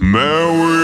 Merry